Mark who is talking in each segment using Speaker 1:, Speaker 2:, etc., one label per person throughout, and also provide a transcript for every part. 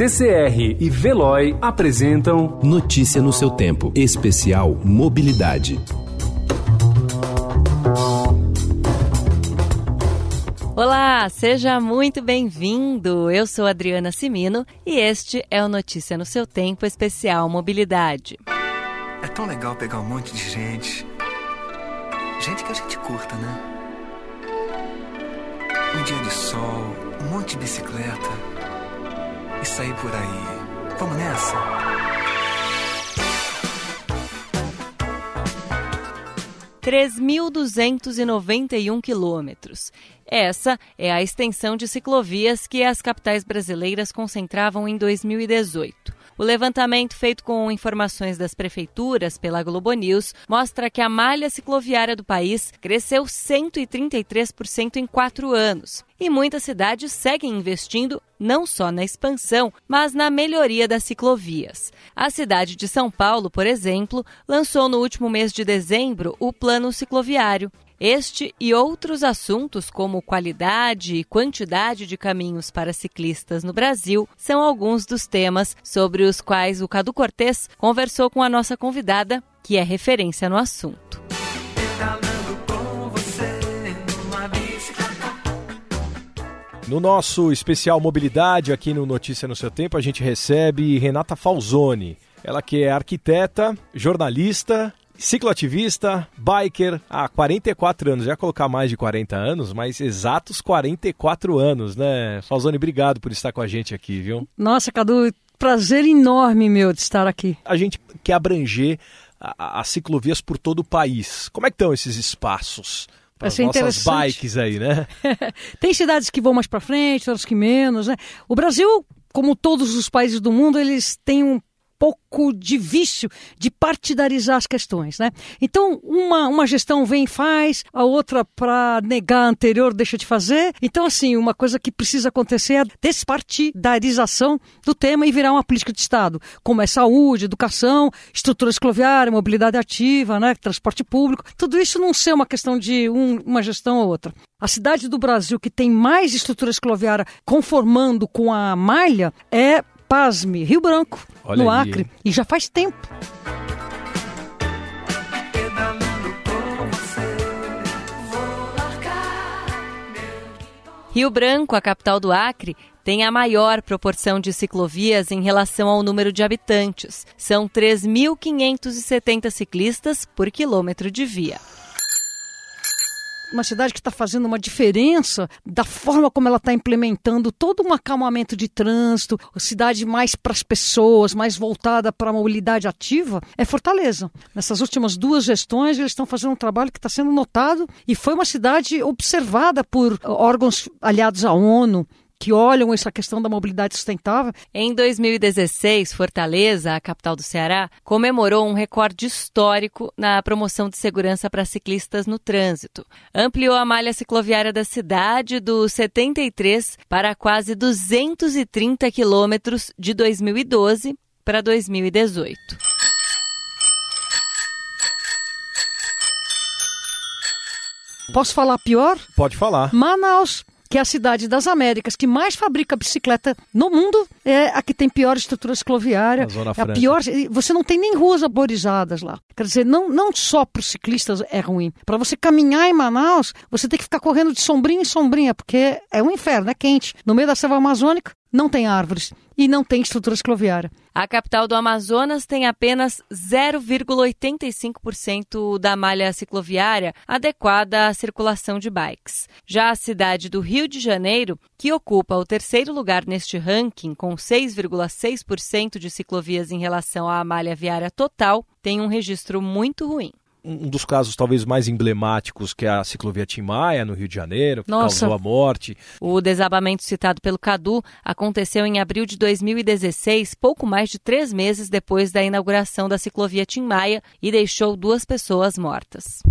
Speaker 1: CCR e Veloy apresentam
Speaker 2: Notícia no seu tempo, especial Mobilidade.
Speaker 3: Olá, seja muito bem-vindo. Eu sou Adriana Simino e este é o Notícia no seu tempo, especial Mobilidade.
Speaker 4: É tão legal pegar um monte de gente. Gente que a gente curta, né? Um dia de sol, um monte de bicicleta e sair por aí. Vamos nessa?
Speaker 3: Três mil duzentos e noventa e um quilômetros. Essa é a extensão de ciclovias que as capitais brasileiras concentravam em 2018. O levantamento feito com informações das prefeituras pela Globo News mostra que a malha cicloviária do país cresceu 133% em quatro anos. E muitas cidades seguem investindo não só na expansão, mas na melhoria das ciclovias. A cidade de São Paulo, por exemplo, lançou no último mês de dezembro o Plano Cicloviário. Este e outros assuntos, como qualidade e quantidade de caminhos para ciclistas no Brasil, são alguns dos temas sobre os quais o Cadu Cortês conversou com a nossa convidada, que é referência no assunto.
Speaker 5: No nosso especial mobilidade aqui no Notícia no seu tempo, a gente recebe Renata Falzoni. Ela que é arquiteta, jornalista cicloativista, biker há 44 anos. Já colocar mais de 40 anos, mas exatos 44 anos, né? Falzoni, obrigado por estar com a gente aqui, viu?
Speaker 6: Nossa, Cadu, prazer enorme meu de estar aqui.
Speaker 5: A gente quer abranger as ciclovias por todo o país. Como é que estão esses espaços? Para as nossas bikes aí, né?
Speaker 6: Tem cidades que vão mais para frente, outras que menos, né? O Brasil, como todos os países do mundo, eles têm um pouco de vício de partidarizar as questões, né? Então, uma, uma gestão vem e faz, a outra, para negar a anterior, deixa de fazer. Então, assim, uma coisa que precisa acontecer é a despartidarização do tema e virar uma política de Estado, como é saúde, educação, estrutura escloviária, mobilidade ativa, né? transporte público. Tudo isso não ser uma questão de um, uma gestão ou outra. A cidade do Brasil que tem mais estrutura escloviária conformando com a malha é pasme, Rio Branco, Olha no Acre, e já faz tempo.
Speaker 3: Rio Branco, a capital do Acre, tem a maior proporção de ciclovias em relação ao número de habitantes. São 3.570 ciclistas por quilômetro de via
Speaker 6: uma cidade que está fazendo uma diferença da forma como ela está implementando todo um acalmamento de trânsito, cidade mais para as pessoas, mais voltada para a mobilidade ativa, é Fortaleza. Nessas últimas duas gestões, eles estão fazendo um trabalho que está sendo notado e foi uma cidade observada por órgãos aliados à ONU, que olham essa questão da mobilidade sustentável.
Speaker 3: Em 2016, Fortaleza, a capital do Ceará, comemorou um recorde histórico na promoção de segurança para ciclistas no trânsito. Ampliou a malha cicloviária da cidade dos 73 para quase 230 quilômetros de 2012 para 2018.
Speaker 6: Posso falar pior?
Speaker 5: Pode falar.
Speaker 6: Manaus que é a cidade das Américas que mais fabrica bicicleta no mundo, é a que tem pior estrutura cicloviária.
Speaker 5: Zona
Speaker 6: é a pior. Você não tem nem ruas arborizadas lá. Quer dizer, não, não só para os ciclistas é ruim. Para você caminhar em Manaus, você tem que ficar correndo de sombrinha em sombrinha, porque é um inferno, é quente. No meio da selva amazônica, não tem árvores e não tem estrutura cicloviária.
Speaker 3: A capital do Amazonas tem apenas 0,85% da malha cicloviária adequada à circulação de bikes. Já a cidade do Rio de Janeiro, que ocupa o terceiro lugar neste ranking, com 6,6% de ciclovias em relação à malha viária total, tem um registro muito ruim
Speaker 5: um dos casos talvez mais emblemáticos que é a ciclovia Timaya no Rio de Janeiro, que Nossa. causou a morte.
Speaker 3: O desabamento citado pelo Cadu aconteceu em abril de 2016, pouco mais de três meses depois da inauguração da ciclovia Timaya e deixou duas pessoas mortas.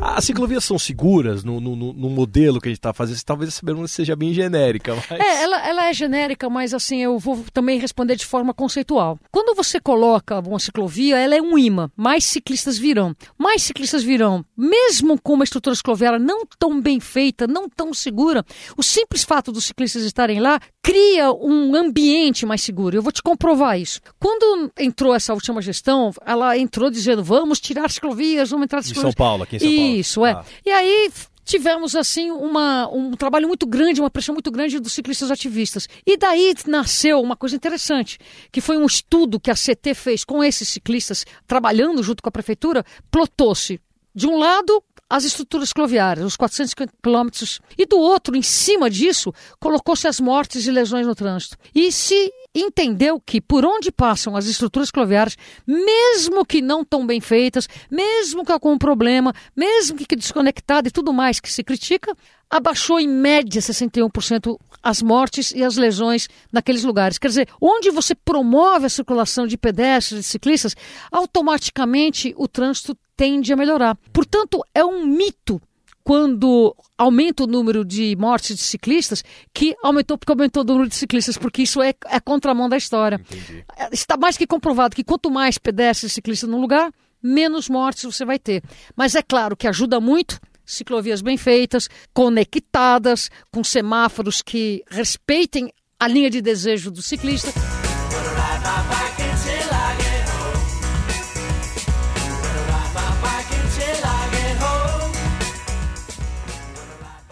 Speaker 5: As ciclovias são seguras no, no, no modelo que a gente está fazendo? Talvez essa pergunta seja bem genérica. Mas...
Speaker 6: É, ela, ela é genérica, mas assim, eu vou também responder de forma conceitual. Quando você coloca uma ciclovia, ela é um imã. Mais ciclistas virão. Mais ciclistas virão. Mesmo com uma estrutura cicloviária não tão bem feita, não tão segura, o simples fato dos ciclistas estarem lá cria um ambiente mais seguro. Eu vou te comprovar isso. Quando entrou essa última gestão, ela entrou dizendo: vamos tirar ciclovias, vamos entrar ciclovias.
Speaker 5: Em São Paulo, aqui em São Paulo.
Speaker 6: Isso, é. Ah. E aí tivemos assim uma, um trabalho muito grande, uma pressão muito grande dos ciclistas ativistas. E daí nasceu uma coisa interessante, que foi um estudo que a CT fez com esses ciclistas, trabalhando junto com a prefeitura, plotou-se de um lado as estruturas cloviárias, os 400 quilômetros, e do outro, em cima disso, colocou-se as mortes e lesões no trânsito. E se entendeu que por onde passam as estruturas cloviárias, mesmo que não tão bem feitas, mesmo que com algum problema, mesmo que desconectada e tudo mais que se critica, abaixou em média 61% as mortes e as lesões naqueles lugares. Quer dizer, onde você promove a circulação de pedestres e ciclistas, automaticamente o trânsito tende a melhorar. Portanto, é um mito quando aumenta o número de mortes de ciclistas, que aumentou porque aumentou o número de ciclistas, porque isso é, é contramão da história. Entendi. Está mais que comprovado que quanto mais pedestres e ciclistas no lugar, menos mortes você vai ter. Mas é claro que ajuda muito ciclovias bem feitas, conectadas, com semáforos que respeitem a linha de desejo do ciclista.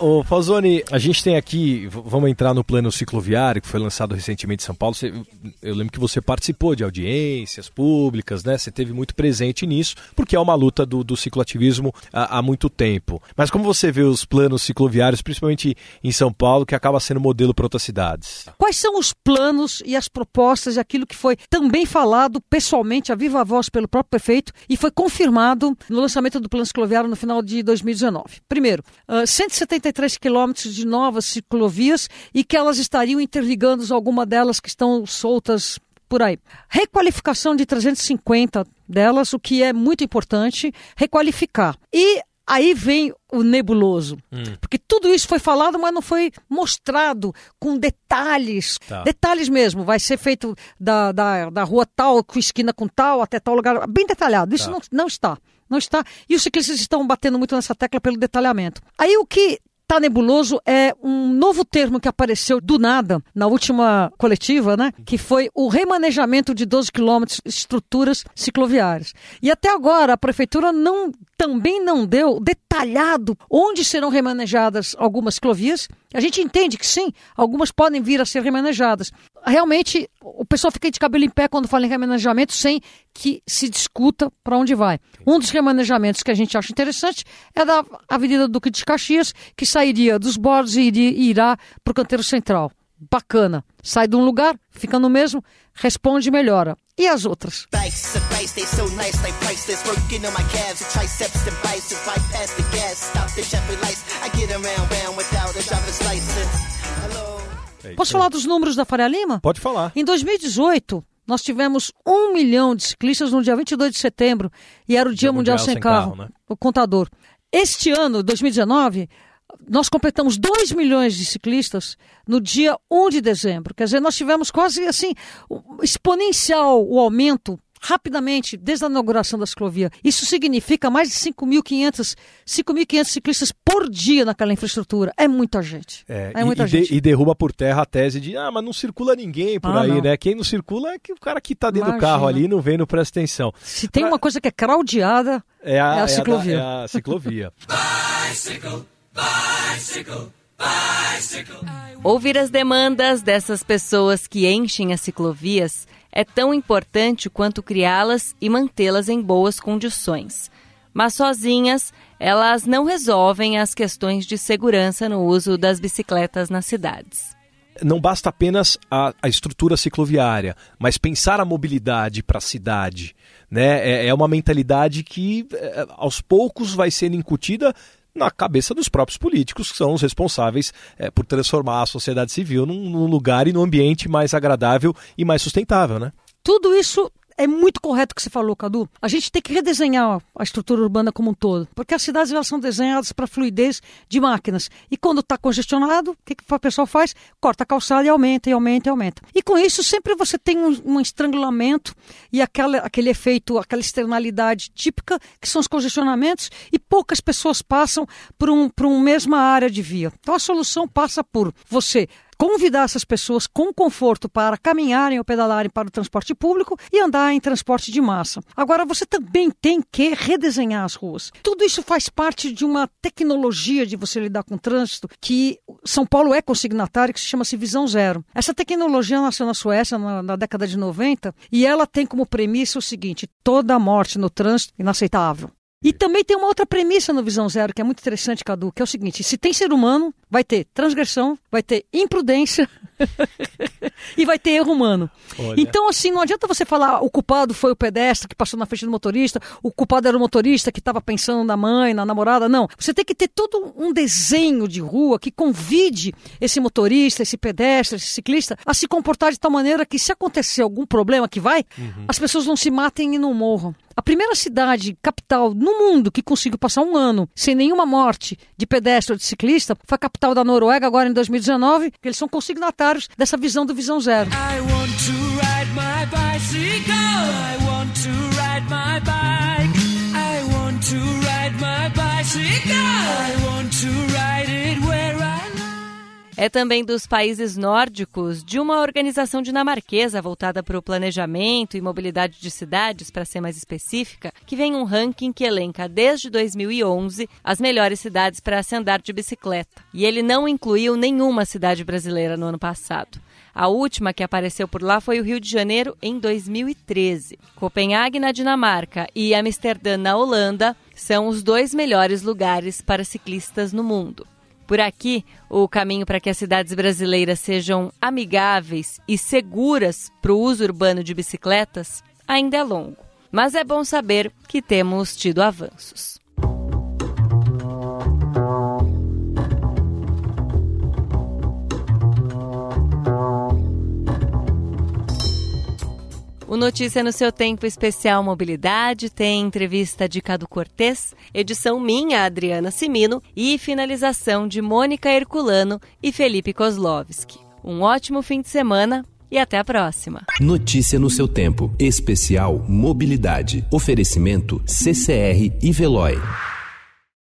Speaker 5: Ô, Falzoni, a gente tem aqui, vamos entrar no plano cicloviário que foi lançado recentemente em São Paulo. Você, eu lembro que você participou de audiências públicas, né? Você teve muito presente nisso, porque é uma luta do, do cicloativismo há, há, muito tempo. Mas como você vê os planos cicloviários, principalmente em São Paulo, que acaba sendo modelo para outras cidades?
Speaker 6: Quais são os planos e as propostas e aquilo que foi também falado pessoalmente, a viva voz pelo próprio prefeito e foi confirmado no lançamento do plano cicloviário no final de 2019? Primeiro, uh, 170 63 quilômetros de novas ciclovias e que elas estariam interligando alguma delas que estão soltas por aí. Requalificação de 350 delas, o que é muito importante, requalificar. E aí vem o nebuloso. Hum. Porque tudo isso foi falado, mas não foi mostrado com detalhes. Tá. Detalhes mesmo. Vai ser feito da, da, da rua tal, com esquina com tal, até tal lugar. Bem detalhado. Isso tá. não, não está. Não está. E os ciclistas estão batendo muito nessa tecla pelo detalhamento. Aí o que Tá nebuloso é um novo termo que apareceu do nada na última coletiva, né? Que foi o remanejamento de 12 quilômetros de estruturas cicloviárias. E até agora a prefeitura não também não deu detalhado onde serão remanejadas algumas ciclovias. A gente entende que sim, algumas podem vir a ser remanejadas. Realmente, o pessoal fica de cabelo em pé quando fala em remanejamento sem que se discuta para onde vai. Um dos remanejamentos que a gente acha interessante é da Avenida Duque de Caxias, que sairia dos bordos e irá para o canteiro central. Bacana. Sai de um lugar, fica no mesmo, responde e melhora. E as outras? Posso falar dos números da Faria Lima?
Speaker 5: Pode falar.
Speaker 6: Em 2018, nós tivemos um milhão de ciclistas no dia 22 de setembro e era o Dia, dia mundial, mundial, Sem, sem carro, carro né? o contador. Este ano, 2019, nós completamos 2 milhões de ciclistas no dia 1 de dezembro. Quer dizer, nós tivemos quase assim exponencial o aumento rapidamente desde a inauguração da ciclovia. Isso significa mais de 5.500 5.500 ciclistas por dia naquela infraestrutura. É muita gente. É, é muita
Speaker 5: e,
Speaker 6: gente.
Speaker 5: De, e derruba por terra a tese de, ah, mas não circula ninguém por ah, aí, não. né? Quem não circula é que o cara que está dentro Imagina. do carro ali não vem, não presta atenção.
Speaker 6: Se tem pra... uma coisa que é craudiada, é a, é a ciclovia.
Speaker 5: É a, é a ciclovia.
Speaker 3: Bicycle. Bicycle, bicycle. Ouvir as demandas dessas pessoas que enchem as ciclovias é tão importante quanto criá-las e mantê-las em boas condições. Mas sozinhas, elas não resolvem as questões de segurança no uso das bicicletas nas cidades
Speaker 5: não basta apenas a, a, estrutura cicloviária, mas pensar a mobilidade para a cidade. Né? É, é, uma mentalidade que é, aos poucos vai sendo incutida na cabeça dos próprios políticos, que são os responsáveis é, por transformar a sociedade civil num, num lugar e num ambiente mais agradável e mais sustentável, né?
Speaker 6: Tudo isso é muito correto o que você falou, Cadu. A gente tem que redesenhar a estrutura urbana como um todo, porque as cidades elas são desenhadas para fluidez de máquinas. E quando está congestionado, o que, que o pessoal faz? Corta a calçada e aumenta, e aumenta, e aumenta. E com isso, sempre você tem um, um estrangulamento e aquela, aquele efeito, aquela externalidade típica, que são os congestionamentos, e poucas pessoas passam por, um, por uma mesma área de via. Então a solução passa por você convidar essas pessoas com conforto para caminharem ou pedalarem para o transporte público e andar em transporte de massa. Agora, você também tem que redesenhar as ruas. Tudo isso faz parte de uma tecnologia de você lidar com o trânsito que São Paulo é consignatário, que se chama-se Visão Zero. Essa tecnologia nasceu na Suécia na, na década de 90 e ela tem como premissa o seguinte: toda morte no trânsito inaceitável. E também tem uma outra premissa no Visão Zero que é muito interessante, Cadu, que é o seguinte: se tem ser humano, vai ter transgressão, vai ter imprudência e vai ter erro humano. Olha. Então, assim, não adianta você falar o culpado foi o pedestre que passou na frente do motorista, o culpado era o motorista que estava pensando na mãe, na namorada. Não. Você tem que ter todo um desenho de rua que convide esse motorista, esse pedestre, esse ciclista a se comportar de tal maneira que, se acontecer algum problema que vai, uhum. as pessoas não se matem e não morram. Primeira cidade capital no mundo que conseguiu passar um ano sem nenhuma morte de pedestre ou de ciclista foi a capital da Noruega, agora em 2019, que eles são consignatários dessa visão do Visão Zero. I want to ride my bicycle,
Speaker 3: é também dos países nórdicos, de uma organização dinamarquesa voltada para o planejamento e mobilidade de cidades, para ser mais específica, que vem um ranking que elenca desde 2011 as melhores cidades para se andar de bicicleta. E ele não incluiu nenhuma cidade brasileira no ano passado. A última que apareceu por lá foi o Rio de Janeiro em 2013. Copenhague, na Dinamarca, e Amsterdã, na Holanda, são os dois melhores lugares para ciclistas no mundo. Por aqui, o caminho para que as cidades brasileiras sejam amigáveis e seguras para o uso urbano de bicicletas ainda é longo. Mas é bom saber que temos tido avanços. O Notícia no seu tempo especial Mobilidade tem entrevista de Cado Cortês, edição minha, Adriana Simino, e finalização de Mônica Herculano e Felipe Kozlovski. Um ótimo fim de semana e até a próxima.
Speaker 2: Notícia no seu tempo, especial Mobilidade. Oferecimento CCR e Veloy.